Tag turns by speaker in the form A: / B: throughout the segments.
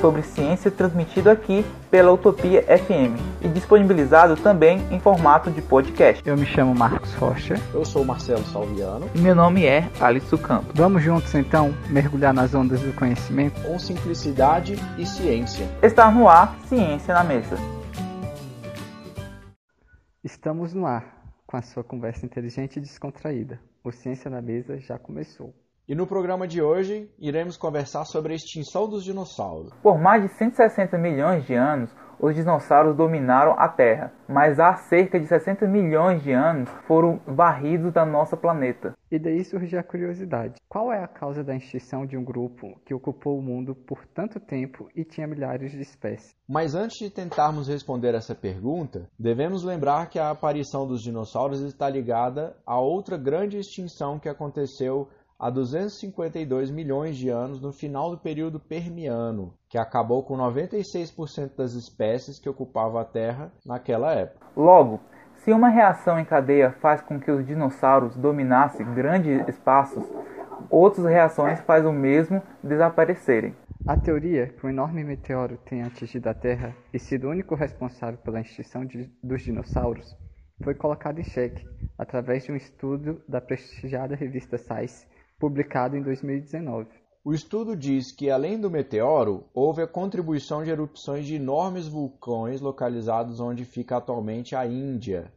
A: sobre ciência transmitido aqui pela Utopia FM e disponibilizado também em formato de podcast.
B: Eu me chamo Marcos Rocha.
C: Eu sou Marcelo Salviano.
A: E meu nome é Alisson Campos.
B: Vamos juntos então mergulhar nas ondas do conhecimento
C: com simplicidade e ciência.
A: Está no ar Ciência na Mesa.
B: Estamos no ar com a sua conversa inteligente e descontraída. O Ciência na Mesa já começou.
C: E no programa de hoje, iremos conversar sobre a extinção dos dinossauros.
A: Por mais de 160 milhões de anos, os dinossauros dominaram a Terra, mas há cerca de 60 milhões de anos foram varridos da nosso planeta.
B: E daí surge a curiosidade: qual é a causa da extinção de um grupo que ocupou o mundo por tanto tempo e tinha milhares de espécies?
C: Mas antes de tentarmos responder essa pergunta, devemos lembrar que a aparição dos dinossauros está ligada a outra grande extinção que aconteceu há 252 milhões de anos no final do período Permiano, que acabou com 96% das espécies que ocupavam a Terra naquela época.
A: Logo, se uma reação em cadeia faz com que os dinossauros dominassem grandes espaços, outras reações fazem o mesmo desaparecerem.
B: A teoria que um enorme meteoro tenha atingido a Terra e sido o único responsável pela extinção de, dos dinossauros foi colocada em xeque através de um estudo da prestigiada revista Science publicado em 2019.
C: O estudo diz que, além do meteoro, houve a contribuição de erupções de enormes vulcões localizados onde fica atualmente a Índia.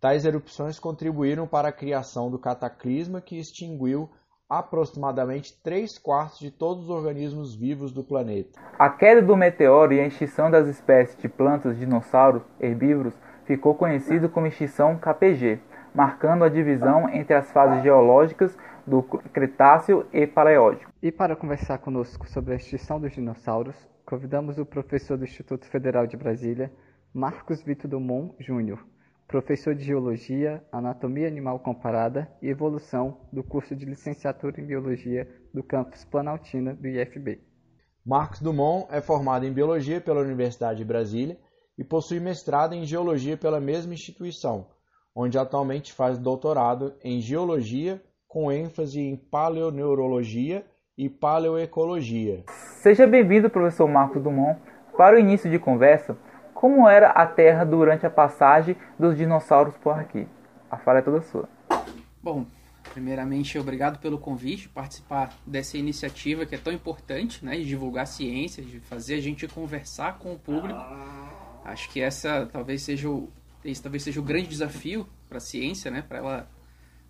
C: Tais erupções contribuíram para a criação do cataclisma que extinguiu aproximadamente 3 quartos de todos os organismos vivos do planeta.
A: A queda do meteoro e a extinção das espécies de plantas, dinossauros, herbívoros ficou conhecido como extinção KPG, marcando a divisão entre as fases geológicas do Cretáceo e Paleótico.
B: E para conversar conosco sobre a extinção dos dinossauros, convidamos o professor do Instituto Federal de Brasília, Marcos Vitor Dumont Júnior, professor de Geologia, Anatomia Animal Comparada e Evolução do curso de Licenciatura em Biologia do campus Planaltina do IFB.
C: Marcos Dumont é formado em Biologia pela Universidade de Brasília e possui mestrado em Geologia pela mesma instituição, onde atualmente faz doutorado em Geologia com ênfase em paleoneurologia e paleoecologia.
A: Seja bem-vindo, professor Marcos Dumont. Para o início de conversa, como era a Terra durante a passagem dos dinossauros por aqui? A fala é toda sua.
D: Bom, primeiramente, obrigado pelo convite, participar dessa iniciativa que é tão importante, né, de divulgar ciência, de fazer a gente conversar com o público. Acho que essa talvez seja o, esse talvez seja o grande desafio para a ciência, né, para ela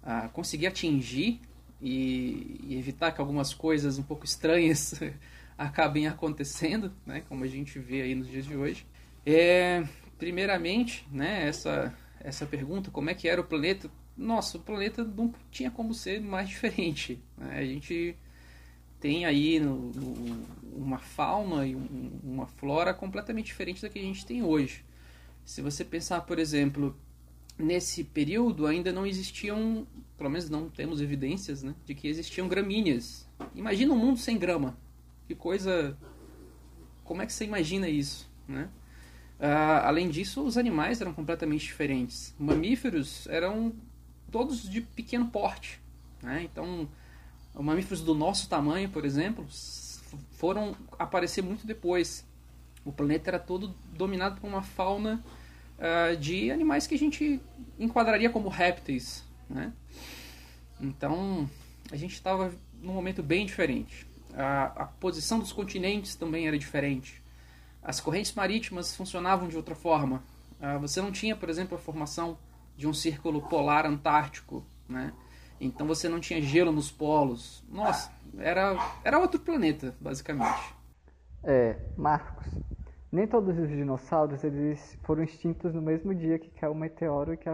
D: a conseguir atingir e, e, evitar que algumas coisas um pouco estranhas acabem acontecendo, né, como a gente vê aí nos dias de hoje. É, primeiramente, né, essa, essa pergunta, como é que era o planeta? Nossa, o planeta não tinha como ser mais diferente. Né? A gente tem aí no, no, uma fauna e um, uma flora completamente diferente da que a gente tem hoje. Se você pensar, por exemplo, nesse período ainda não existiam, pelo menos não temos evidências, né, de que existiam gramíneas. Imagina um mundo sem grama. Que coisa. Como é que você imagina isso, né? Uh, além disso, os animais eram completamente diferentes. Mamíferos eram todos de pequeno porte, né? Então, mamíferos do nosso tamanho, por exemplo, foram aparecer muito depois. O planeta era todo dominado por uma fauna uh, de animais que a gente enquadraria como répteis. Né? Então, a gente estava num momento bem diferente. A, a, posição dos continentes também era diferente. As correntes marítimas funcionavam de outra forma. Uh, você não tinha, por exemplo, a formação de um círculo polar antártico, né? Então você não tinha gelo nos polos. Nossa, era, era outro planeta, basicamente.
B: É, Marcos, nem todos os dinossauros eles foram extintos no mesmo dia que caiu o meteoro e que,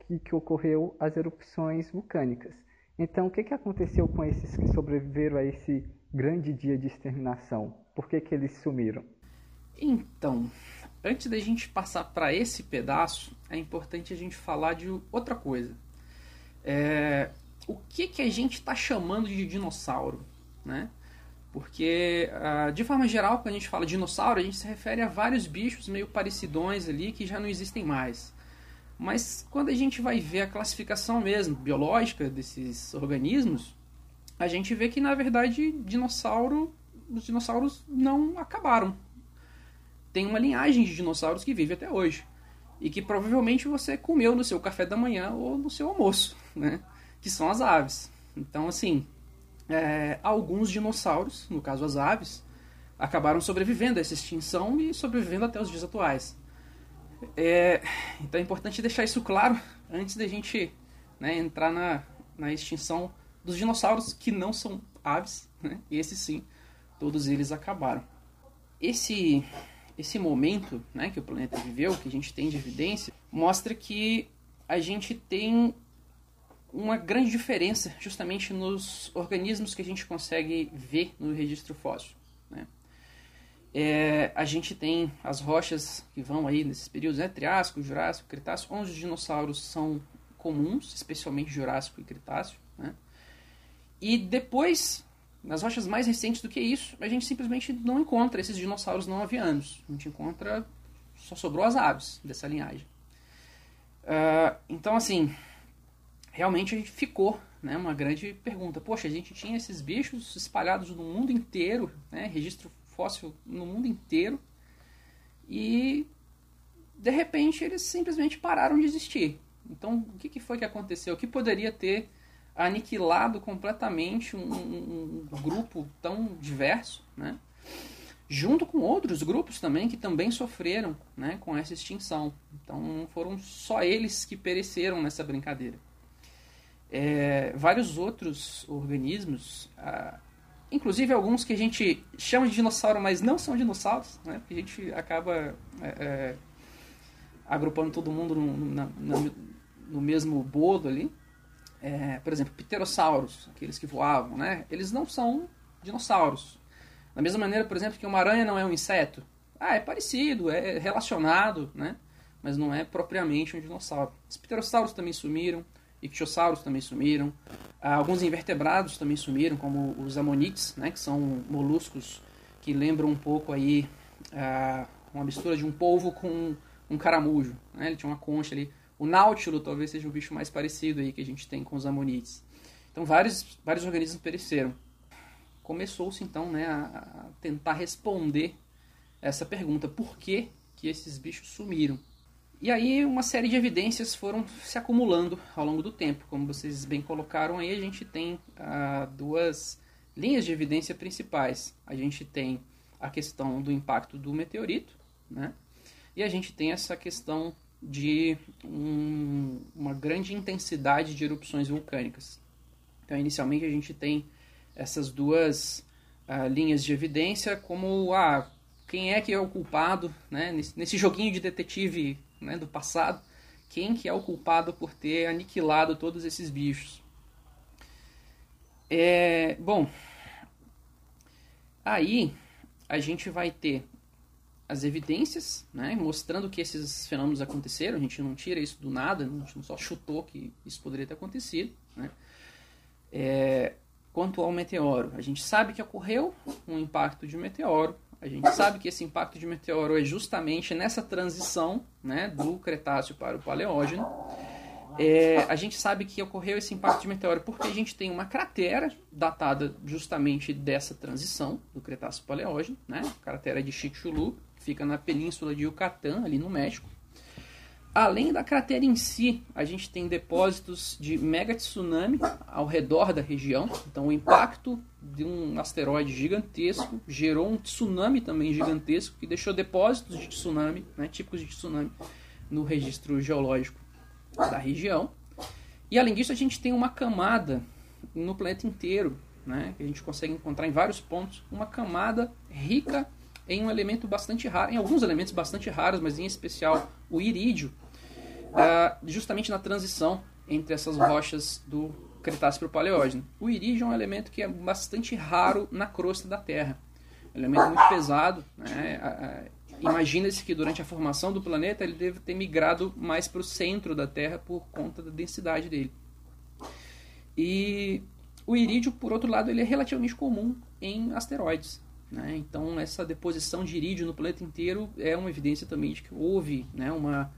B: que, que ocorreu as erupções vulcânicas. Então, o que, que aconteceu com esses que sobreviveram a esse grande dia de exterminação? Por que, que eles sumiram?
D: Então, antes da gente passar para esse pedaço, é importante a gente falar de outra coisa. É, o que, que a gente está chamando de dinossauro? né? Porque, uh, de forma geral, quando a gente fala dinossauro, a gente se refere a vários bichos meio parecidões ali que já não existem mais. Mas quando a gente vai ver a classificação mesmo biológica desses organismos, a gente vê que na verdade dinossauro, os dinossauros não acabaram. Tem uma linhagem de dinossauros que vive até hoje e que provavelmente você comeu no seu café da manhã ou no seu almoço, né? Que são as aves. Então, assim, é, alguns dinossauros, no caso as aves, acabaram sobrevivendo a essa extinção e sobrevivendo até os dias atuais. É, então é importante deixar isso claro antes da gente né, entrar na, na extinção dos dinossauros que não são aves, né? esses sim, todos eles acabaram. Esse esse momento né, que o planeta viveu, que a gente tem de evidência, mostra que a gente tem uma grande diferença justamente nos organismos que a gente consegue ver no registro fóssil. Né? É, a gente tem as rochas que vão aí nesses períodos, né? Triássico, Jurássico, Cretáceo, onde os dinossauros são comuns, especialmente Jurássico e Cretáceo. Né? E depois, nas rochas mais recentes do que isso, a gente simplesmente não encontra esses dinossauros não avianos. A gente encontra, só sobrou as aves dessa linhagem. Uh, então, assim, realmente a gente ficou né, uma grande pergunta. Poxa, a gente tinha esses bichos espalhados no mundo inteiro, né, registro fóssil no mundo inteiro, e de repente eles simplesmente pararam de existir. Então, o que, que foi que aconteceu? O que poderia ter aniquilado completamente um, um, um grupo tão diverso, né? junto com outros grupos também que também sofreram né, com essa extinção. Então, não foram só eles que pereceram nessa brincadeira é, vários outros organismos, ah, inclusive alguns que a gente chama de dinossauro, mas não são dinossauros, né? porque a gente acaba é, é, agrupando todo mundo no, no, no mesmo bolo ali. É, por exemplo, pterossauros, aqueles que voavam, né? eles não são dinossauros. Da mesma maneira, por exemplo, que uma aranha não é um inseto. Ah, é parecido, é relacionado, né? mas não é propriamente um dinossauro. Os pterossauros também sumiram ictiossauros também sumiram, ah, alguns invertebrados também sumiram, como os amonites, né, que são moluscos que lembram um pouco aí ah, uma mistura de um polvo com um caramujo, né, ele tinha uma concha ali. O náutilo talvez seja o bicho mais parecido aí que a gente tem com os amonites. Então vários, vários organismos pereceram. Começou-se então né, a tentar responder essa pergunta, por que, que esses bichos sumiram? E aí uma série de evidências foram se acumulando ao longo do tempo. Como vocês bem colocaram aí, a gente tem ah, duas linhas de evidência principais. A gente tem a questão do impacto do meteorito, né? E a gente tem essa questão de um, uma grande intensidade de erupções vulcânicas. Então, inicialmente, a gente tem essas duas ah, linhas de evidência como ah, quem é que é o culpado né? nesse joguinho de detetive né, do passado, quem que é o culpado por ter aniquilado todos esses bichos. É, bom, aí a gente vai ter as evidências, né, mostrando que esses fenômenos aconteceram. A gente não tira isso do nada, a gente não só chutou que isso poderia ter acontecido. Né. É, quanto ao meteoro, a gente sabe que ocorreu um impacto de meteoro a gente sabe que esse impacto de meteoro é justamente nessa transição né, do Cretáceo para o Paleógeno. É, a gente sabe que ocorreu esse impacto de meteoro porque a gente tem uma cratera datada justamente dessa transição do Cretáceo Paleógeno, né? A cratera de Chicxulub, que fica na península de Yucatán, ali no México. Além da cratera em si, a gente tem depósitos de mega tsunami ao redor da região. Então, o impacto de um asteroide gigantesco gerou um tsunami também gigantesco que deixou depósitos de tsunami, né, típicos de tsunami, no registro geológico da região. E além disso, a gente tem uma camada no planeta inteiro, né, que a gente consegue encontrar em vários pontos, uma camada rica em um elemento bastante raro, em alguns elementos bastante raros, mas em especial o irídio, uh, justamente na transição entre essas rochas do Cretáceo para o Paleógeno. O irídio é um elemento que é bastante raro na crosta da Terra. É um elemento muito pesado. Né? Imagina-se que durante a formação do planeta ele deve ter migrado mais para o centro da Terra por conta da densidade dele. E O irídio, por outro lado, ele é relativamente comum em asteroides. Né? Então, essa deposição de irídio no planeta inteiro é uma evidência também de que houve né, uma,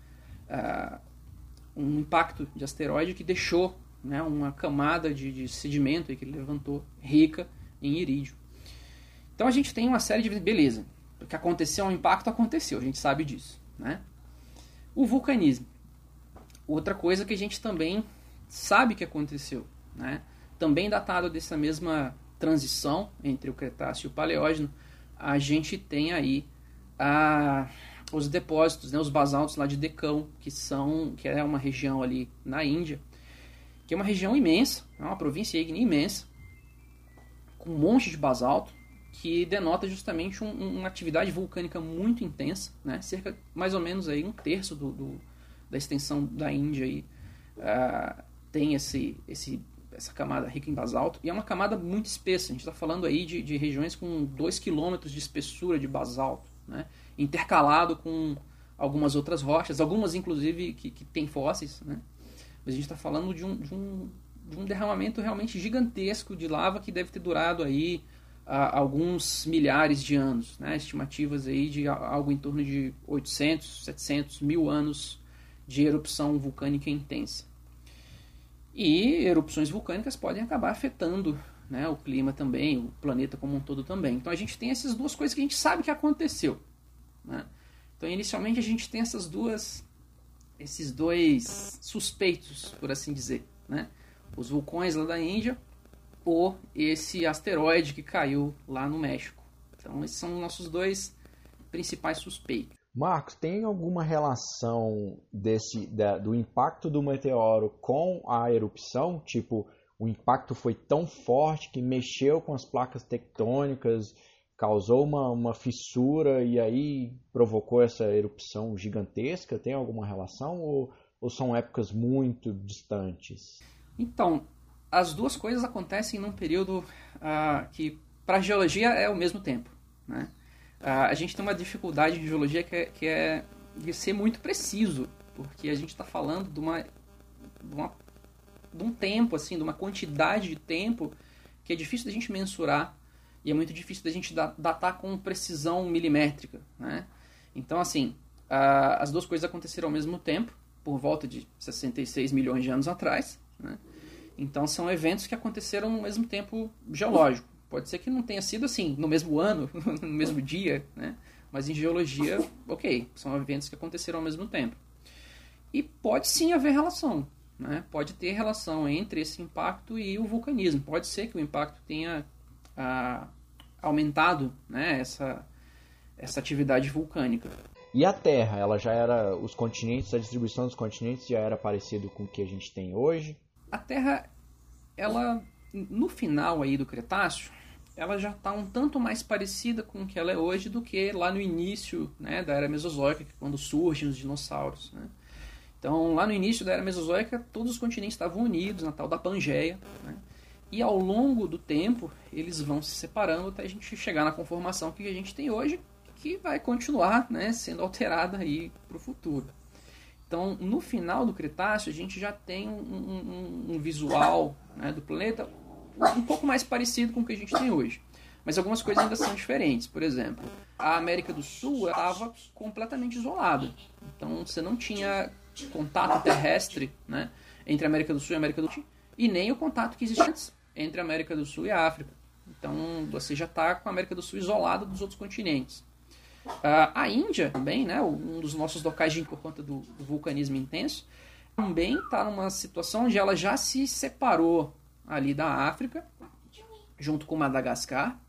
D: um impacto de asteroide que deixou né, uma camada de, de sedimento que ele levantou rica em irídio. Então, a gente tem uma série de... Beleza, o que aconteceu, um impacto aconteceu, a gente sabe disso. Né? O vulcanismo. Outra coisa que a gente também sabe que aconteceu. Né? Também datado dessa mesma transição entre o Cretáceo e o Paleógeno, a gente tem aí a, os depósitos, né, os basaltos lá de Decão, que são que é uma região ali na Índia, que é uma região imensa, é uma província ígnea imensa, com um monte de basalto, que denota justamente um, uma atividade vulcânica muito intensa, né, cerca mais ou menos aí um terço do, do da extensão da Índia aí, uh, tem esse, esse essa camada rica em basalto, e é uma camada muito espessa. A gente está falando aí de, de regiões com 2 km de espessura de basalto, né? Intercalado com algumas outras rochas, algumas inclusive que, que têm fósseis. Né? Mas a gente está falando de um, de, um, de um derramamento realmente gigantesco de lava que deve ter durado aí uh, alguns milhares de anos. Né? Estimativas aí de algo em torno de 800, 700 mil anos de erupção vulcânica intensa. E erupções vulcânicas podem acabar afetando né, o clima também, o planeta como um todo também. Então a gente tem essas duas coisas que a gente sabe que aconteceu. Né? Então inicialmente a gente tem essas duas, esses dois suspeitos, por assim dizer, né? Os vulcões lá da Índia ou esse asteroide que caiu lá no México. Então esses são os nossos dois principais suspeitos.
C: Marcos, tem alguma relação desse da, do impacto do meteoro com a erupção? Tipo, o impacto foi tão forte que mexeu com as placas tectônicas, causou uma, uma fissura e aí provocou essa erupção gigantesca? Tem alguma relação ou, ou são épocas muito distantes?
D: Então, as duas coisas acontecem num período uh, que para a geologia é o mesmo tempo, né? a gente tem uma dificuldade em geologia que é, que é de ser muito preciso, porque a gente está falando de uma, de uma de um tempo, assim, de uma quantidade de tempo que é difícil da gente mensurar e é muito difícil da gente datar com precisão milimétrica, né? Então, assim, as duas coisas aconteceram ao mesmo tempo, por volta de 66 milhões de anos atrás, né? Então, são eventos que aconteceram no mesmo tempo geológico. Pode ser que não tenha sido assim, no mesmo ano, no mesmo dia, né? Mas em geologia, ok, são eventos que aconteceram ao mesmo tempo. E pode sim haver relação, né? Pode ter relação entre esse impacto e o vulcanismo. Pode ser que o impacto tenha ah, aumentado, né? Essa essa atividade vulcânica.
C: E a Terra, ela já era os continentes, a distribuição dos continentes já era parecido com o que a gente tem hoje?
D: A Terra, ela no final aí do Cretáceo, ela já está um tanto mais parecida com o que ela é hoje do que lá no início né, da Era Mesozoica, é quando surgem os dinossauros. Né? Então, lá no início da Era Mesozoica, todos os continentes estavam unidos na tal da Pangeia. Né? E ao longo do tempo, eles vão se separando até a gente chegar na conformação que a gente tem hoje, que vai continuar né, sendo alterada para o futuro. Então, no final do Cretáceo, a gente já tem um, um, um visual né, do planeta um pouco mais parecido com o que a gente tem hoje. Mas algumas coisas ainda são diferentes. Por exemplo, a América do Sul estava completamente isolada. Então você não tinha contato terrestre né, entre a América do Sul e a América do Sul, e nem o contato que existe antes entre a América do Sul e a África. Então você já está com a América do Sul isolada dos outros continentes. Uh, a Índia também, né, um dos nossos locais de por conta do, do vulcanismo intenso, também está numa situação onde ela já se separou ali da África, junto com Madagascar.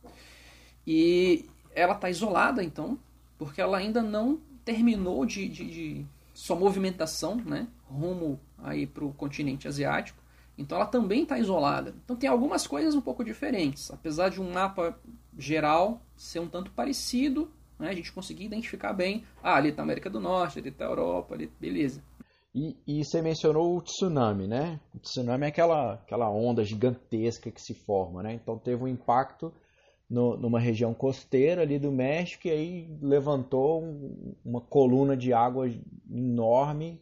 D: E ela está isolada, então, porque ela ainda não terminou de, de, de sua movimentação né, rumo para o continente asiático. Então ela também está isolada. Então tem algumas coisas um pouco diferentes. Apesar de um mapa geral ser um tanto parecido, né, a gente conseguir identificar bem. Ah, ali está a América do Norte, ali está a Europa, ali, beleza.
C: E, e, você mencionou o tsunami, né? O tsunami é aquela, aquela onda gigantesca que se forma, né? Então teve um impacto no, numa região costeira ali do México e aí levantou um, uma coluna de água enorme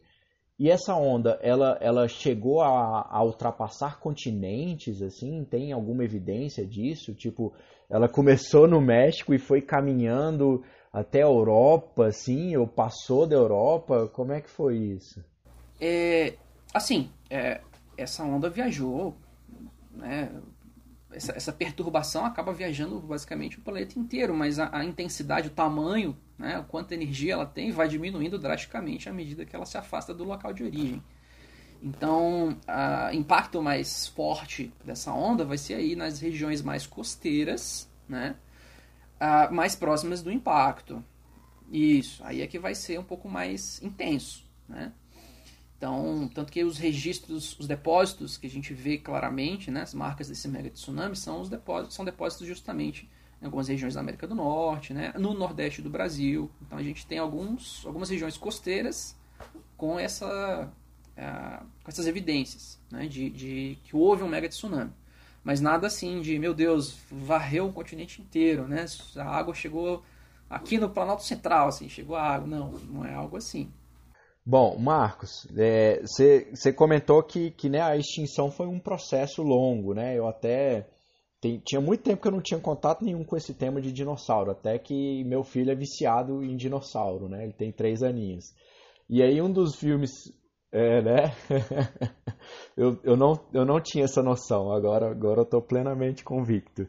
C: E essa onda, ela, ela chegou a, a ultrapassar continentes, assim? Tem alguma evidência disso? Tipo, ela começou no México e foi caminhando até a Europa, assim? Ou passou da Europa? Como é que foi isso?
D: É, assim, é, essa onda viajou, né? Essa, essa, perturbação acaba viajando basicamente o planeta inteiro, mas a, a intensidade, o tamanho né, quanta energia ela tem, vai diminuindo drasticamente à medida que ela se afasta do local de origem. Então, o impacto mais forte dessa onda vai ser aí nas regiões mais costeiras, né, mais próximas do impacto. Isso, aí é que vai ser um pouco mais intenso, né? Então, tanto que os registros, os depósitos que a gente vê claramente, né, as marcas desse mega tsunami são os depósitos, são depósitos justamente em algumas regiões da América do Norte, né, no Nordeste do Brasil. Então a gente tem alguns, algumas regiões costeiras com, essa, uh, com essas evidências né, de, de que houve um mega tsunami. Mas nada assim de, meu Deus, varreu o continente inteiro, né? A água chegou aqui no Planalto Central, assim, chegou a água. Não, não é algo assim.
C: Bom, Marcos, você é, comentou que, que né, a extinção foi um processo longo, né? Eu até tem, tinha muito tempo que eu não tinha contato nenhum com esse tema de dinossauro, até que meu filho é viciado em dinossauro, né? Ele tem três aninhos. E aí um dos filmes, é, né? eu, eu, não, eu não tinha essa noção, agora, agora eu estou plenamente convicto.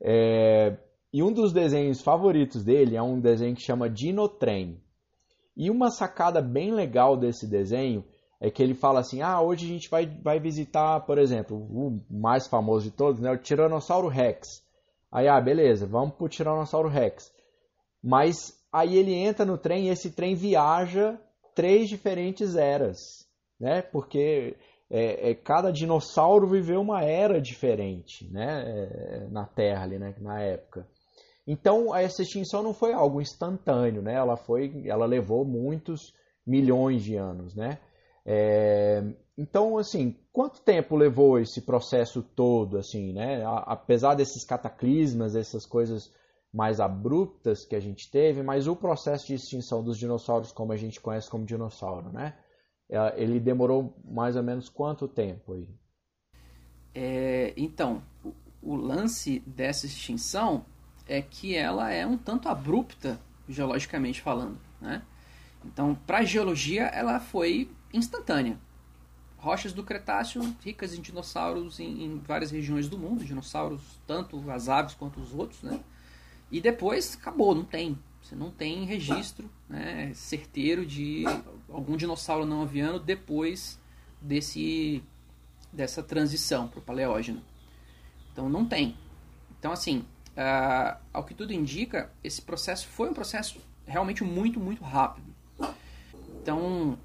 C: É, e um dos desenhos favoritos dele é um desenho que chama Dinotrem. E uma sacada bem legal desse desenho é que ele fala assim: ah, hoje a gente vai, vai visitar, por exemplo, o mais famoso de todos, né, o Tiranossauro Rex. Aí, ah, beleza, vamos pro Tiranossauro Rex. Mas aí ele entra no trem e esse trem viaja três diferentes eras, né? Porque é, é, cada dinossauro viveu uma era diferente, né? É, na Terra ali, né? Na época. Então essa extinção não foi algo instantâneo, né? Ela foi, ela levou muitos milhões de anos, né? É, então, assim, quanto tempo levou esse processo todo, assim, né? Apesar desses cataclismas, essas coisas mais abruptas que a gente teve, mas o processo de extinção dos dinossauros, como a gente conhece como dinossauro, né? É, ele demorou mais ou menos quanto tempo aí?
D: É, então, o lance dessa extinção é que ela é um tanto abrupta, geologicamente falando, né? Então, para a geologia, ela foi instantânea. Rochas do Cretáceo ricas em dinossauros em, em, várias regiões do mundo, dinossauros, tanto as aves quanto os outros, né? E depois acabou, não tem. Você não tem registro né, certeiro de algum dinossauro não aviano depois desse, dessa transição para o paleógeno. Então não tem. Então, assim, uh, ao que tudo indica, esse processo foi um processo realmente muito, muito rápido. Então,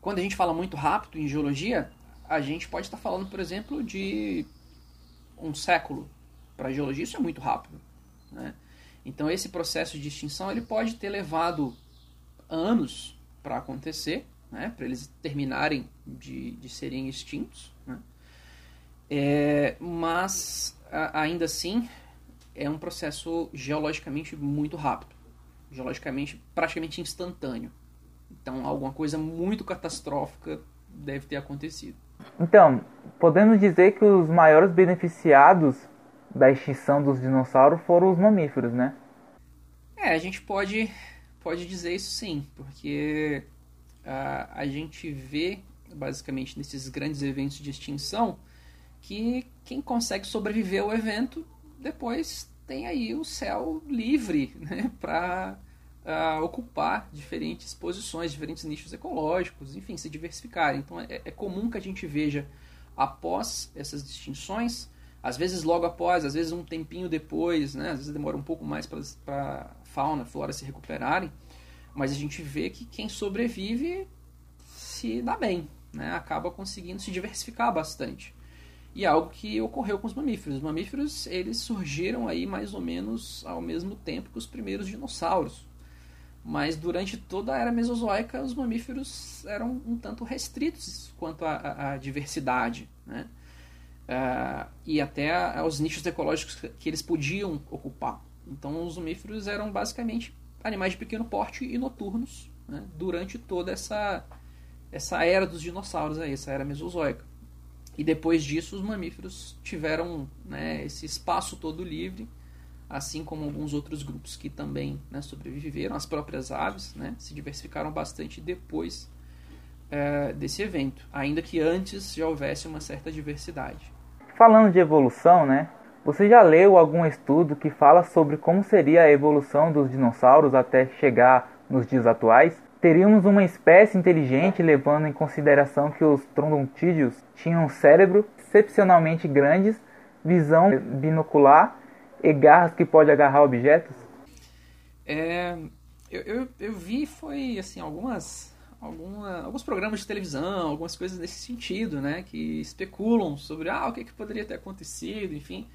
D: quando a gente fala muito rápido em geologia, a gente pode estar falando, por exemplo, de um século. Para a geologia isso é muito rápido. Né? Então esse processo de extinção ele pode ter levado anos para acontecer, né? para eles terminarem de, de serem extintos. Né? É, mas a, ainda assim é um processo geologicamente muito rápido, geologicamente praticamente instantâneo. Então, alguma coisa muito catastrófica deve ter acontecido.
A: Então, podemos dizer que os maiores beneficiados da extinção dos dinossauros foram os mamíferos, né?
D: É, a gente pode, pode dizer isso sim, porque uh, a gente vê, basicamente, nesses grandes eventos de extinção, que quem consegue sobreviver ao evento depois tem aí o céu livre né, para uh, ocupar diferentes posições, diferentes nichos ecológicos, enfim, se diversificarem. Então é, é comum que a gente veja após essas distinções, às vezes logo após, às vezes um tempinho depois, né? às vezes demora um pouco mais para fauna, flora se recuperarem, mas a gente vê que quem sobrevive se dá bem, né? acaba conseguindo se diversificar bastante. E é algo que ocorreu com os mamíferos. Os mamíferos eles surgiram aí mais ou menos ao mesmo tempo que os primeiros dinossauros. Mas durante toda a era mesozoica, os mamíferos eram um tanto restritos quanto à, diversidade, né? Uh, e até aos nichos ecológicos que eles podiam ocupar. Então, os mamíferos eram basicamente animais de pequeno porte e noturnos né? durante toda essa, essa era dos dinossauros aí, essa era mesozoica. E depois disso os mamíferos tiveram né, esse espaço todo livre, assim como alguns outros grupos que também né, sobreviveram, as próprias aves né, se diversificaram bastante depois é, desse evento, ainda que antes já houvesse uma certa diversidade.
A: Falando de evolução, né? Você já leu algum estudo que fala sobre como seria a evolução dos dinossauros até chegar nos dias atuais? Teríamos uma espécie inteligente levando em consideração que os troodontídeos tinham um cérebro excepcionalmente grandes, visão binocular e garras que pode agarrar objetos?
D: É, eu, eu, eu vi foi assim algumas alguma, alguns programas de televisão, algumas coisas nesse sentido, né, que especulam sobre ah, o que, que poderia ter acontecido, enfim.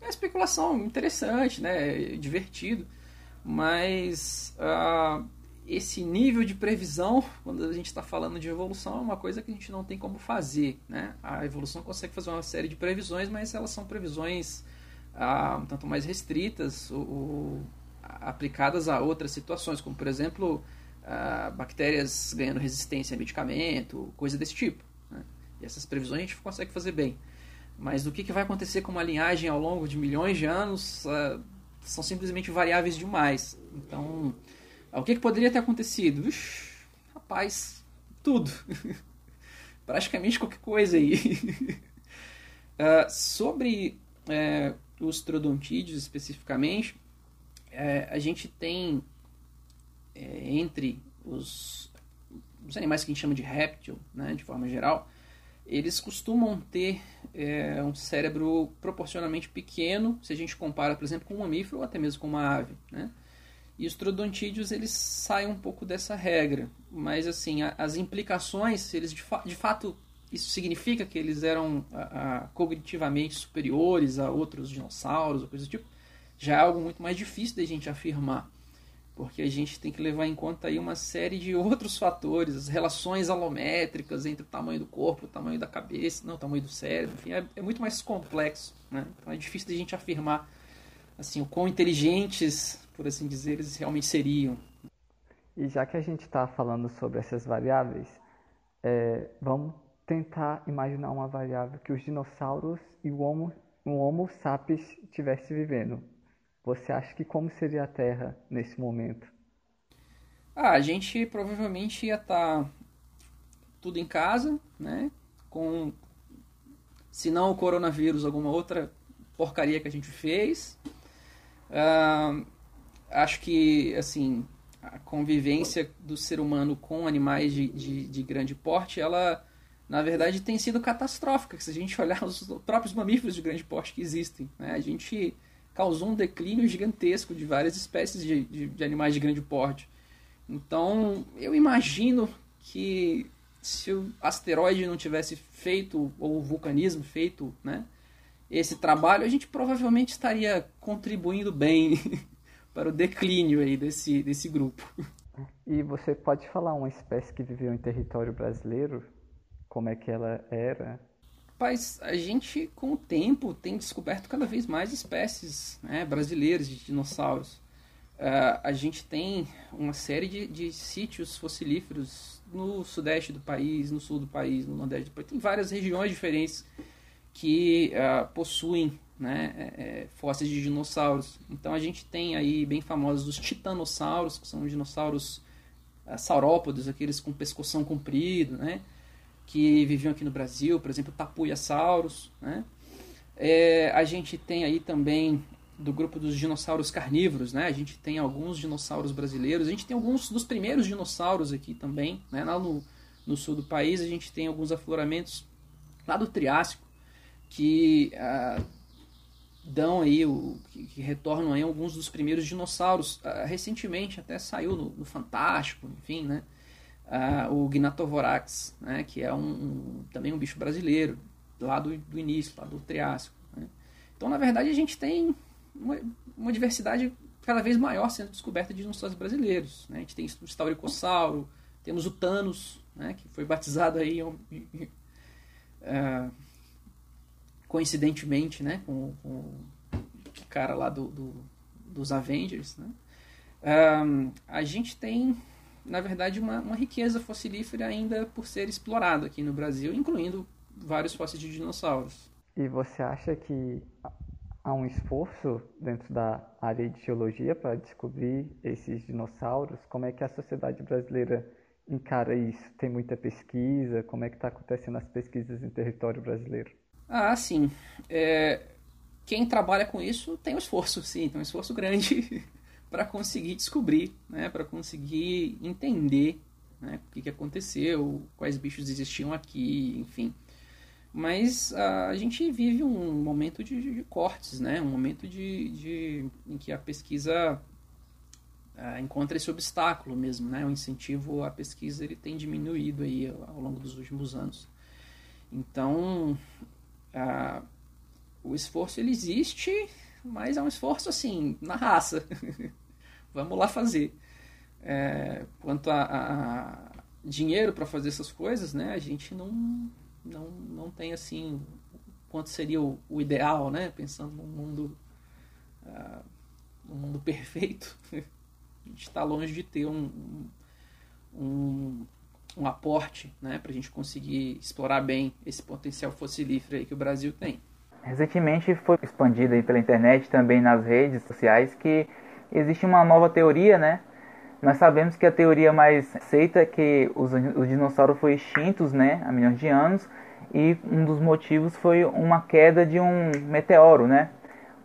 D: É uma especulação interessante, né, divertido, mas uh, esse nível de previsão, quando a gente está falando de evolução, é uma coisa que a gente não tem como fazer. Né? A evolução consegue fazer uma série de previsões, mas elas são previsões uh, um tanto mais restritas ou, ou aplicadas a outras situações, como por exemplo uh, bactérias ganhando resistência a medicamento, coisa desse tipo. Né? E essas previsões a gente consegue fazer bem. Mas o que, que vai acontecer com uma linhagem ao longo de milhões de anos uh, são simplesmente variáveis demais. Então, o que, que poderia ter acontecido? Ux, rapaz, tudo. Praticamente qualquer coisa aí. uh, sobre é, os troodontídeos especificamente, é, a gente tem é, entre os, os, animais que a gente chama de réptil, né, de forma geral, eles costumam ter é, um cérebro proporcionalmente pequeno, se a gente compara, por exemplo, com um mamífero ou até mesmo com uma ave, né? E os troodontídeos eles saem um pouco dessa regra, mas assim a, as implicações, eles de, fa de, fato isso significa que eles eram a, a, cognitivamente superiores a outros dinossauros ou coisa do tipo, já é algo muito mais difícil da gente afirmar, porque a gente tem que levar em conta aí uma série de outros fatores, as relações alométricas entre o tamanho do corpo, o tamanho da cabeça, não, o tamanho do cérebro, enfim, é, é muito mais complexo, né? Então é difícil da gente afirmar assim o quão inteligentes por assim dizer, eles realmente seriam.
B: E já que a gente está falando sobre essas variáveis, é, vamos tentar imaginar uma variável que os dinossauros e o Homo, o homo sapiens estivessem vivendo. Você acha que como seria a Terra nesse momento?
D: Ah, a gente provavelmente ia estar tá tudo em casa, né? Com, se não o coronavírus, alguma outra porcaria que a gente fez. Uh, acho que assim a convivência do ser humano com animais de, de, de, grande porte, ela na verdade tem sido catastrófica. Se a gente olhar os próprios mamíferos de grande porte que existem, né? a gente causou um declínio gigantesco de várias espécies de, de, de animais de grande porte. Então eu imagino que se o asteroide não tivesse feito, ou o vulcanismo feito, né, esse trabalho, a gente provavelmente estaria contribuindo bem para o declínio aí desse, desse grupo.
B: E você pode falar uma espécie que viveu em território brasileiro? Como é que ela era?
D: Rapaz, a gente, com o tempo, tem descoberto cada vez mais espécies né, brasileiras de dinossauros. Uh, a gente tem uma série de, de sítios fossilíferos no sudeste do país, no sul do país, no nordeste do país. Tem várias regiões diferentes que uh, possuem né, é, é, fósseis de dinossauros. Então a gente tem aí bem famosos os titanossauros, que são os dinossauros uh, saurópodes, aqueles com pescoção comprido, né, que viviam aqui no Brasil, por exemplo, tapuiassauros. Né. É, a gente tem aí também do grupo dos dinossauros carnívoros, né? A gente tem alguns dinossauros brasileiros, a gente tem alguns dos primeiros dinossauros aqui também, né? Lá no, no sul do país a gente tem alguns afloramentos lá do Triássico que uh, dão aí, o, que, retornam aí alguns dos primeiros dinossauros. Uh, recentemente até saiu no, no, Fantástico, enfim, né? Uh, o Gnatovorax, né? Que é um, um, também um bicho brasileiro, lá do, do início, lá do Triássico. Né? Então, na verdade, a gente tem uma, uma, diversidade cada vez maior sendo descoberta de dinossauros brasileiros. Né? A gente tem o Stauricossauro, temos o Thanos, né? Que foi batizado aí... Uh, coincidentemente, né, com, com o cara lá do, do dos Avengers, né, um, a gente tem na verdade, uma, uma riqueza fossilífera ainda por ser explorada aqui no Brasil, incluindo vários fósseis de dinossauros.
B: E você acha que há um esforço dentro da área de geologia para descobrir esses dinossauros? Como é que a sociedade brasileira encara isso? Tem muita pesquisa? Como é que está acontecendo as pesquisas em território brasileiro?
D: Ah, sim. É, quem trabalha com isso tem um esforço, sim, tem um esforço grande para conseguir descobrir, né, para conseguir entender né, o que, que aconteceu, quais bichos existiam aqui, enfim. Mas a gente vive um momento de, de cortes, né, um momento de, de, em que a pesquisa encontra esse obstáculo mesmo, né, o incentivo à pesquisa ele tem diminuído aí ao longo dos últimos anos. Então, uh, o esforço ele existe, mas é um esforço assim, na raça. Vamos lá fazer. É, quanto a, a dinheiro para fazer essas coisas, né, a gente não, não, não tem assim quanto seria o, o ideal, né, pensando num mundo, uh, mundo perfeito. a gente está longe de ter um, um aporte né, para a gente conseguir explorar bem esse potencial fossilífero que o Brasil tem.
A: Recentemente foi expandido aí pela internet também nas redes sociais que existe uma nova teoria, né? Nós sabemos que a teoria mais aceita é que os, os dinossauros foram extintos, né, há milhões de anos, e um dos motivos foi uma queda de um meteoro, né?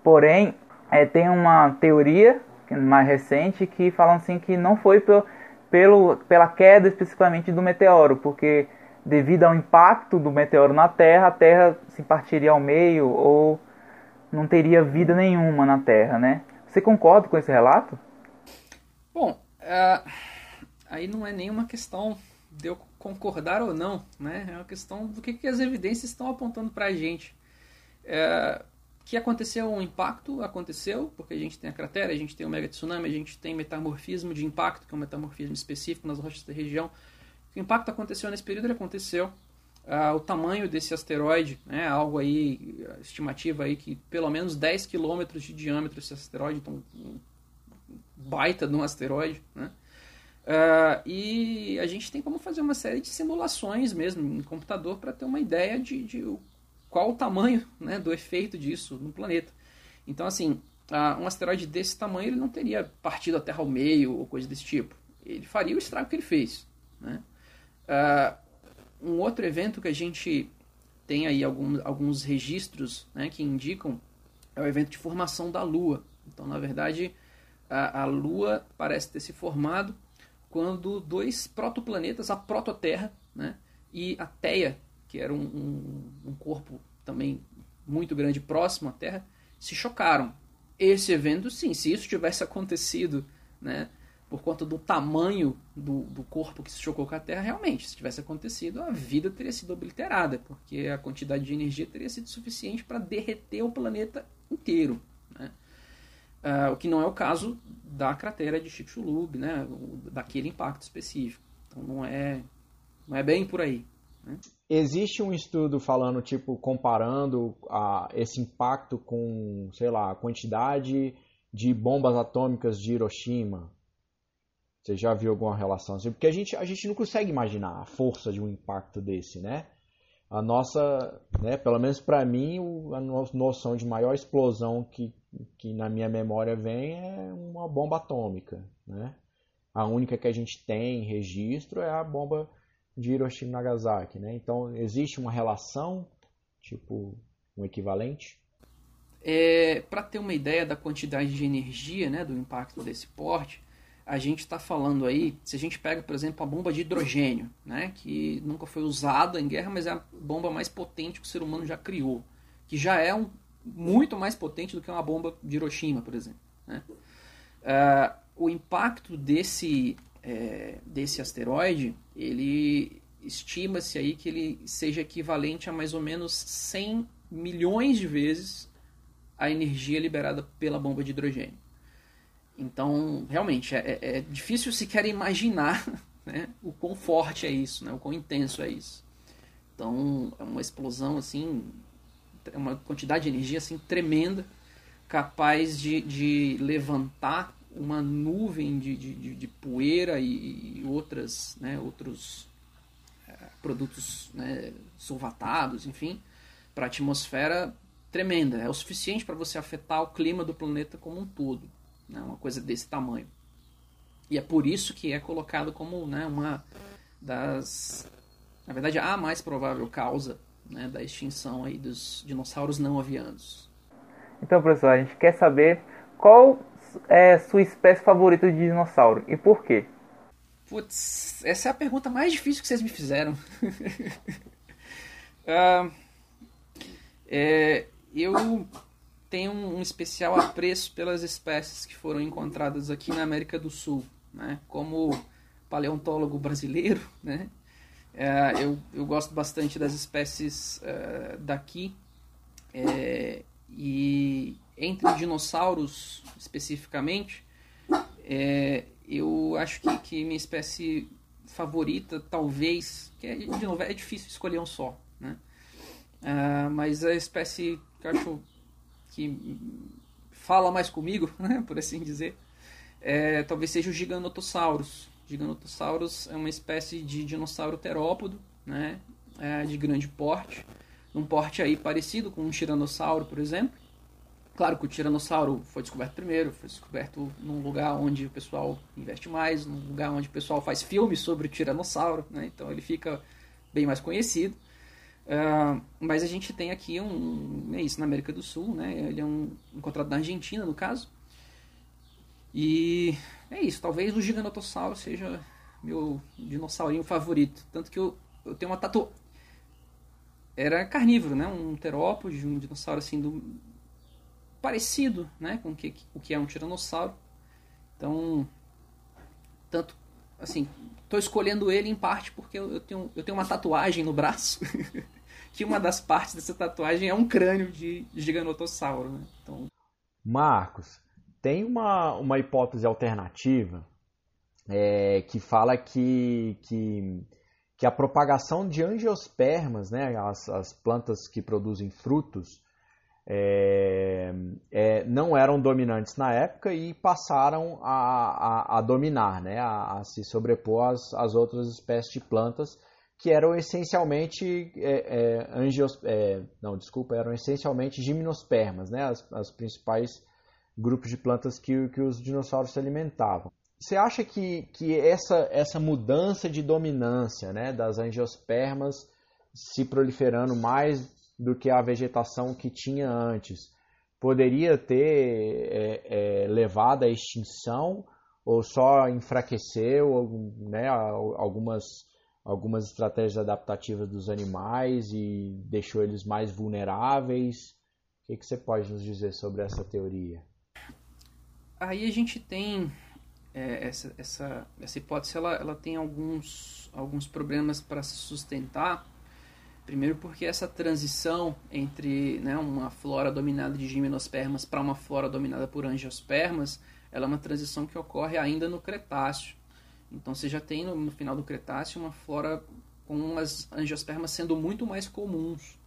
A: Porém, é, tem uma teoria mais recente que fala assim que não foi pelo, pelo, pela queda especificamente do meteoro, porque devido ao impacto do meteoro na Terra, a Terra se partiria ao meio ou não teria vida nenhuma na Terra, né? Você concorda com esse relato?
D: Bom, uh, aí não é nenhuma questão de eu concordar ou não, né? É uma questão do que, que as evidências estão apontando para a gente. Uh, que aconteceu um impacto, aconteceu, porque a gente tem a cratera, a gente tem o mega tsunami, a gente tem metamorfismo de impacto, que é um metamorfismo específico nas rochas da região. O impacto aconteceu nesse período, ele aconteceu. Uh, o tamanho desse asteroide, né, algo aí, estimativa aí que pelo menos 10 quilômetros de diâmetro esse asteroide, então um baita de um asteroide, né? Uh, e a gente tem como fazer uma série de simulações mesmo em computador para ter uma ideia de, de, qual o tamanho né, do efeito disso no planeta. Então, assim, um asteroide desse tamanho ele não teria partido a Terra ao meio ou coisa desse tipo. Ele faria o estrago que ele fez. Né? Uh, um outro evento que a gente tem aí alguns, alguns registros né, que indicam é o evento de formação da Lua. Então, na verdade, a, a Lua parece ter se formado quando dois protoplanetas, a prototerra né, e a Teia, que era um, um, um corpo também muito grande próximo à Terra, se chocaram. Esse evento, sim, se isso tivesse acontecido né, por conta do tamanho do, do corpo que se chocou com a Terra, realmente, se tivesse acontecido, a vida teria sido obliterada, porque a quantidade de energia teria sido suficiente para derreter o planeta inteiro. Né? Uh, o que não é o caso da cratera de Chicxulub, né? daquele impacto específico. Então não é, não é bem por aí. Né?
C: Existe um estudo falando, tipo, comparando a, esse impacto com, sei lá, a quantidade de bombas atômicas de Hiroshima, você já viu alguma relação assim? Porque a gente, a gente não consegue imaginar a força de um impacto desse, né? A nossa, né, pelo menos para mim, a noção de maior explosão que, que na minha memória vem é uma bomba atômica, né? A única que a gente tem registro é a bomba de Hiroshima e Nagasaki, né? Então, existe uma relação, tipo, um equivalente?
D: É, para ter uma ideia da quantidade de energia, né, do impacto desse porte, a gente está falando aí, se a gente pega, por exemplo, a bomba de hidrogênio, né, que nunca foi usada em guerra, mas é a bomba mais potente que o ser humano já criou, que já é um, muito mais potente do que uma bomba de Hiroshima, por exemplo. Né? Uh, o impacto desse, é, desse asteroide, ele estima-se aí que ele seja equivalente a mais ou menos 100 milhões de vezes a energia liberada pela bomba de hidrogênio. Então, realmente, é, é, é difícil sequer imaginar né, o quão forte é isso, né, o quão intenso é isso. Então, é uma explosão, assim, uma quantidade de energia assim, tremenda, capaz de, de levantar uma nuvem de, de, de poeira e, e, outras, né, outros é, produtos né, sulfatados, enfim, para a atmosfera tremenda. É o suficiente para você afetar o clima do planeta como um todo. Né, uma coisa desse tamanho. E é por isso que é colocado como né, uma das. Na verdade, a mais provável causa né, da extinção aí dos dinossauros não avianos.
A: Então, professor, a gente quer saber qual é sua espécie favorita de dinossauro e por quê?
D: Putz, essa é a pergunta mais difícil que vocês me fizeram. uh, é, eu tenho um especial apreço pelas espécies que foram encontradas aqui na América do Sul. Né? Como paleontólogo brasileiro, né? É, eu, eu gosto bastante das espécies uh, daqui. É, e entre dinossauros, especificamente, é, eu acho que, que minha espécie favorita, talvez, que é, de novo, é difícil escolher um só, né? Uh, mas a espécie que eu acho que fala mais comigo, né, por assim dizer, é, talvez seja o Giganotosaurus. Giganotosaurus é uma espécie de dinossauro terópodo, né, é, de grande porte, um porte aí parecido com um tiranossauro, por exemplo. Claro que o tiranossauro foi descoberto primeiro, foi descoberto num lugar onde o pessoal investe mais, num lugar onde o pessoal faz filmes sobre o tiranossauro, né, então ele fica bem mais conhecido. Uh, mas a gente tem aqui um. É isso, na América do Sul, né? Ele é um encontrado na Argentina, no caso. E é isso, talvez o Giganotossauro seja meu dinossaurinho favorito. Tanto que eu, eu tenho uma tatu. Era carnívoro, né? Um terópode, um dinossauro assim do. Parecido, né? Com o que, o que é um tiranossauro. Então. Tanto. Assim, tô escolhendo ele em parte porque eu, eu tenho, eu tenho uma tatuagem no braço. que uma das partes dessa tatuagem é um crânio de giganotossauro, né? Então...
C: Marcos, tem uma, uma hipótese alternativa é, que fala que, que, que, a propagação de angiospermas, né, as, as plantas que produzem frutos, é, é, não eram dominantes na época e passaram a, a, a dominar, né, a, a, se sobrepor às, às outras espécies de plantas que eram essencialmente é, é, angios, é, não, desculpa, eram essencialmente gimnospermas, né, as, as principais grupos de plantas que, que os dinossauros se alimentavam. Você acha que, que essa, essa mudança de dominância né, das angiospermas se proliferando mais do que a vegetação que tinha antes poderia ter é, é, levado à extinção ou só enfraqueceu né, algumas, algumas estratégias adaptativas dos animais e deixou eles mais vulneráveis? O que, que você pode nos dizer sobre essa teoria?
D: aí a gente tem é, essa, essa, essa hipótese, ela, ela tem alguns, alguns problemas para se sustentar. Primeiro porque essa transição entre né, uma flora dominada de gimnospermas para uma flora dominada por angiospermas, ela é uma transição que ocorre ainda no Cretáceo. Então você já tem no, no final do Cretáceo uma flora com as angiospermas sendo muito mais comuns.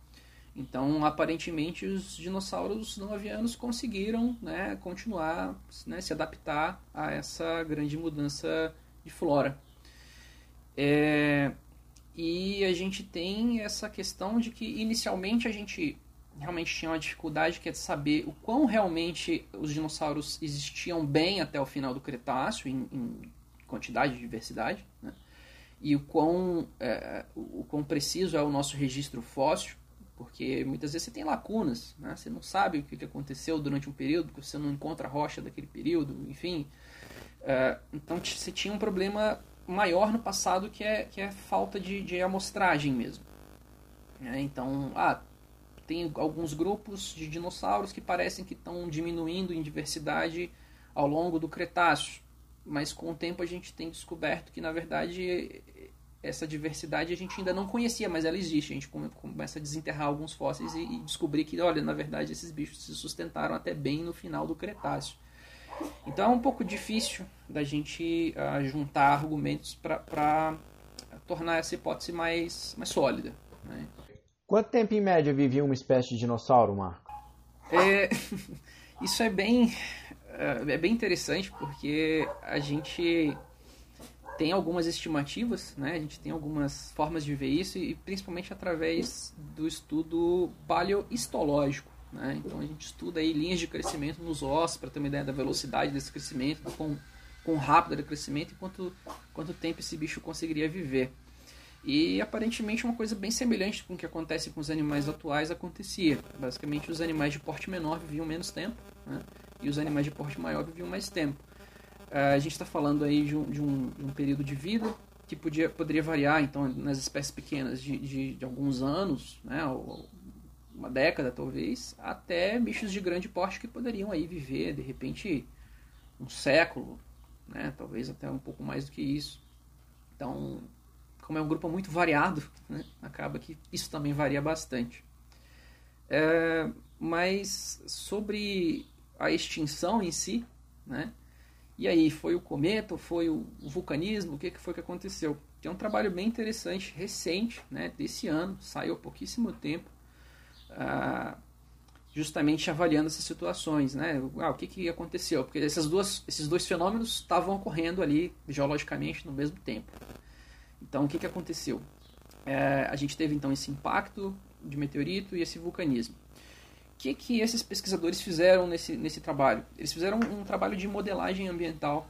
D: Então, aparentemente, os dinossauros não avianos conseguiram né, continuar, né, se adaptar a essa grande mudança de flora. É, e a gente tem essa questão de que, inicialmente, a gente realmente tinha uma dificuldade que é de saber o quão realmente os dinossauros existiam bem até o final do Cretáceo, em, em quantidade e diversidade, né? e o quão, é, o quão preciso é o nosso registro fóssil porque muitas vezes você tem lacunas, né? você não sabe o que aconteceu durante um período, porque você não encontra a rocha daquele período, enfim. Uh, então você tinha um problema maior no passado que é, que é falta de, de amostragem mesmo. É, então, ah, tem alguns grupos de dinossauros que parecem que estão diminuindo em diversidade ao longo do Cretáceo, mas com o tempo a gente tem descoberto que na verdade essa diversidade a gente ainda não conhecia, mas ela existe. A gente começa a desenterrar alguns fósseis e, descobrir que, olha, na verdade, esses bichos se sustentaram até bem no final do Cretáceo. Então é um pouco difícil da gente uh, juntar argumentos para tornar essa hipótese mais, mais sólida. Né?
C: Quanto tempo em média vivia uma espécie de dinossauro, Marco?
D: É, isso é bem. é, é bem interessante porque a gente tem algumas estimativas, né? A gente tem algumas formas de ver isso e principalmente através do estudo paleohistológico, né? Então a gente estuda aí linhas de crescimento nos ossos para ter uma ideia da velocidade desse crescimento, do quão, quão rápido era o crescimento e quanto, quanto tempo esse bicho conseguiria viver. E aparentemente uma coisa bem semelhante com o que acontece com os animais atuais acontecia. Basicamente os animais de porte menor viviam menos tempo né? e os animais de porte maior viviam mais tempo. Uh, a gente está falando aí de um, de, um, de um, período de vida que podia, poderia variar então nas espécies pequenas de, de, de alguns anos, né? Ou uma década talvez, até bichos de grande porte que poderiam aí viver de repente um século, né? talvez até um pouco mais do que isso. Então como é um grupo muito variado, né, acaba que isso também varia bastante. É, mas sobre a extinção em si, né? E aí, foi o cometa, foi o vulcanismo, o que, que foi que aconteceu? Tem um trabalho bem interessante, recente, né, desse ano, saiu há pouquíssimo tempo, ah, justamente avaliando essas situações, né? Ah, o que, que aconteceu? Porque essas duas, esses dois fenômenos estavam ocorrendo ali geologicamente no mesmo tempo. Então, o que, que aconteceu? É, a gente teve então esse impacto de meteorito e esse vulcanismo. O que, que esses pesquisadores fizeram nesse, nesse trabalho? Eles fizeram um trabalho de modelagem ambiental,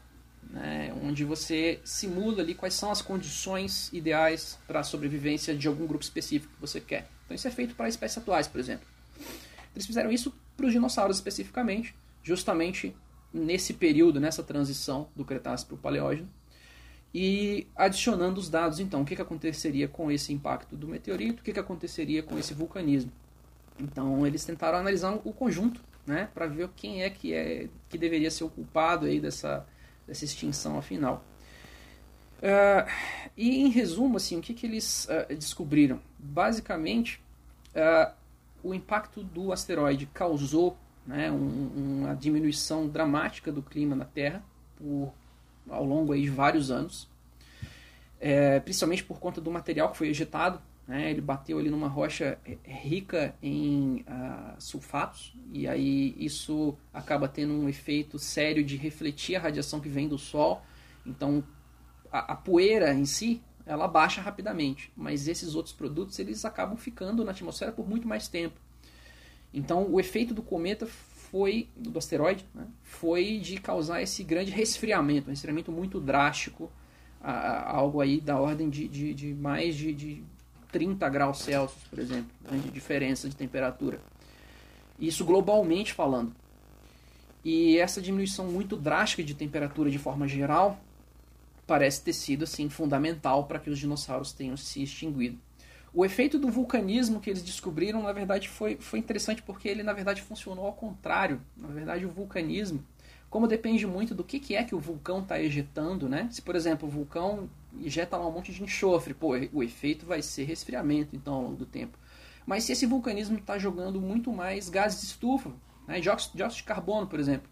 D: né, onde você simula ali quais são as condições ideais para a sobrevivência de algum grupo específico que você quer. Então, isso é feito para espécies atuais, por exemplo. Eles fizeram isso para os dinossauros especificamente, justamente nesse período, nessa transição do Cretáceo para o Paleógeno, e adicionando os dados, então, o que, que aconteceria com esse impacto do meteorito, o que, que aconteceria com esse vulcanismo. Então, eles tentaram analisar o conjunto, né, para ver quem é que, é que deveria ser o culpado aí dessa, dessa extinção afinal. Uh, e em resumo, assim, o que, que eles uh, descobriram? Basicamente, uh, o impacto do asteroide causou né, um, uma diminuição dramática do clima na Terra por ao longo aí de vários anos, é, principalmente por conta do material que foi ejetado. Né? Ele bateu ali numa rocha rica em sulfatos e aí isso acaba tendo um efeito sério de refletir a radiação que vem do Sol. Então a, a poeira em si ela baixa rapidamente, mas esses outros produtos eles acabam ficando na atmosfera por muito mais tempo. Então o efeito do cometa foi, do asteroide, né, foi de causar esse grande resfriamento, um resfriamento muito drástico, a, a, algo aí da ordem de, de, de mais de, de 30 graus Celsius, por exemplo, né, de diferença de temperatura. Isso globalmente falando. E essa diminuição muito drástica de temperatura de forma geral parece ter sido assim fundamental para que os dinossauros tenham se extinguido. O efeito do vulcanismo que eles descobriram, na verdade, foi, foi interessante porque ele, na verdade, funcionou ao contrário. Na verdade, o vulcanismo, como depende muito do que, que é que o vulcão está ejetando, né? Se, por exemplo, o vulcão ejeta lá um monte de enxofre, pô, o efeito vai ser resfriamento, então, ao longo do tempo. Mas se esse vulcanismo está jogando muito mais gases de estufa, né? dióxido, dióxido de carbono, por exemplo,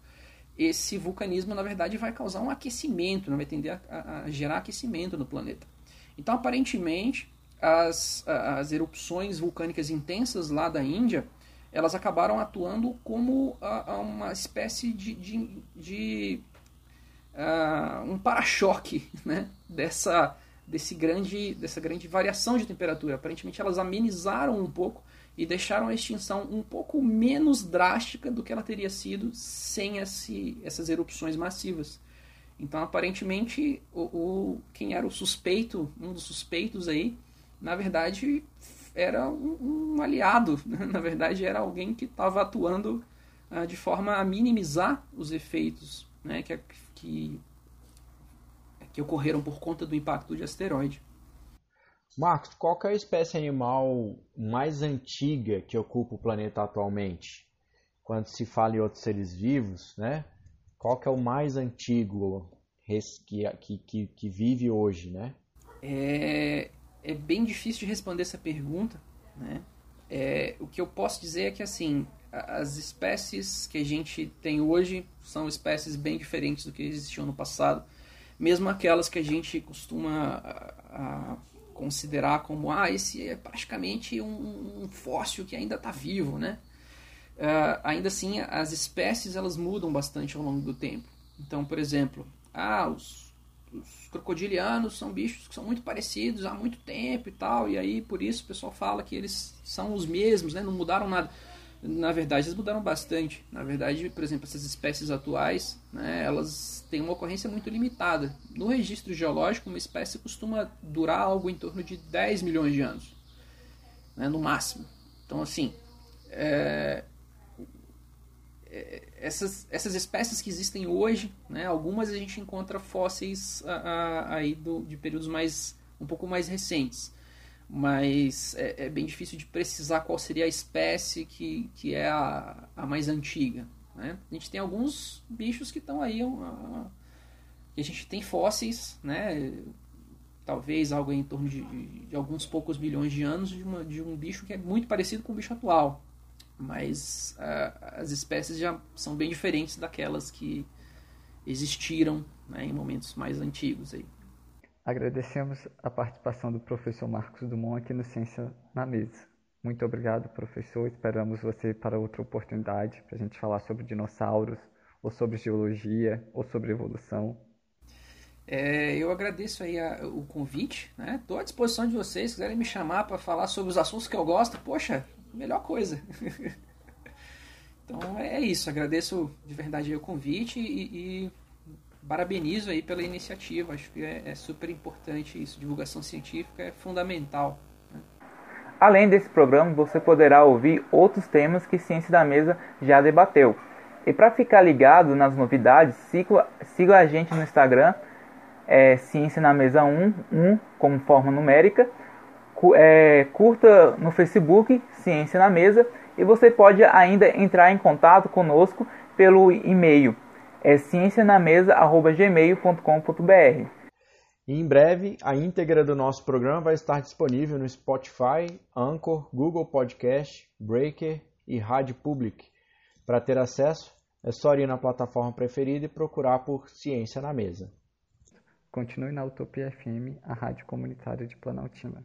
D: esse vulcanismo, na verdade, vai causar um aquecimento, né? vai tender a, a, gerar aquecimento no planeta. Então, aparentemente, as, as erupções vulcânicas intensas lá da Índia, elas acabaram atuando como a, uma espécie de, de, de um para-choque né? dessa, desse grande, dessa grande variação de temperatura. Aparentemente elas amenizaram um pouco e deixaram a extinção um pouco menos drástica do que ela teria sido sem esse, essas erupções massivas. Então, aparentemente, o, o, quem era o suspeito, um dos suspeitos aí, na verdade, era um, um aliado. na verdade, era alguém que estava atuando uh, de forma a minimizar os efeitos né, que, que, que ocorreram por conta do impacto de asteroide.
C: Marcos, qual é a espécie animal mais antiga que ocupa o planeta atualmente? Quando se fala em outros seres vivos, né? Qual é o mais antigo que, que, que vive hoje, né?
D: É, é bem difícil de responder essa pergunta, né? É, o que eu posso dizer é que assim as espécies que a gente tem hoje são espécies bem diferentes do que existiam no passado, mesmo aquelas que a gente costuma a, a considerar como ah esse é praticamente um, um fóssil que ainda está vivo, né? uh, ainda assim as espécies elas mudam bastante ao longo do tempo. Então, por exemplo, ah, os, os crocodilianos são bichos que são muito parecidos há muito tempo e tal, e aí por isso o pessoal fala que eles são os mesmos, né? não mudaram nada. Na verdade, eles mudaram bastante. Na verdade, por exemplo, essas espécies atuais, né, elas têm uma ocorrência muito limitada. No registro geológico, uma espécie costuma durar algo em torno de 10 milhões de anos, né, no máximo. Então, assim, é, é, essas, essas espécies que existem hoje, né, algumas a gente encontra fósseis a, a, aí do, de períodos mais um pouco mais recentes, mas é, é, bem difícil de precisar qual seria a espécie que, que é a, a mais antiga. Né? A gente tem alguns bichos que estão aí, a, a gente tem fósseis, né, talvez algo em torno de, de, de alguns poucos milhões de anos de, uma, de um bicho que é muito parecido com o bicho atual mas uh, as espécies já são bem diferentes daquelas que existiram né, em momentos mais antigos. Aí.
B: Agradecemos a participação do professor Marcos Dumont aqui no Ciência na Mesa. Muito obrigado, professor. Esperamos você para outra oportunidade para a gente falar sobre dinossauros, ou sobre geologia, ou sobre evolução.
D: É, eu agradeço aí a, o convite, né? Estou à disposição de vocês, se quiserem me chamar para falar sobre os assuntos que eu gosto, poxa, melhor coisa. então é isso, agradeço de verdade o convite e, e parabenizo aí pela iniciativa. Acho que é, é, super importante isso. Divulgação científica é fundamental. Né?
A: Além desse programa, você poderá ouvir outros temas que Ciência da Mesa já debateu. E para ficar ligado nas novidades, siga, siga a gente no Instagram, é, Ciência na Mesa 1, 1 como forma numérica é, curta no Facebook Ciência na Mesa e você pode ainda entrar em contato conosco pelo e-mail é ciencianamesa@gmail.com.br.
C: E em breve a íntegra do nosso programa vai estar disponível no Spotify, Anchor, Google Podcast, Breaker e Rádio Public. Para ter acesso, é só ir na plataforma preferida e procurar por Ciência na Mesa.
B: Continue na Utopia FM, a rádio comunitária de Planaltina.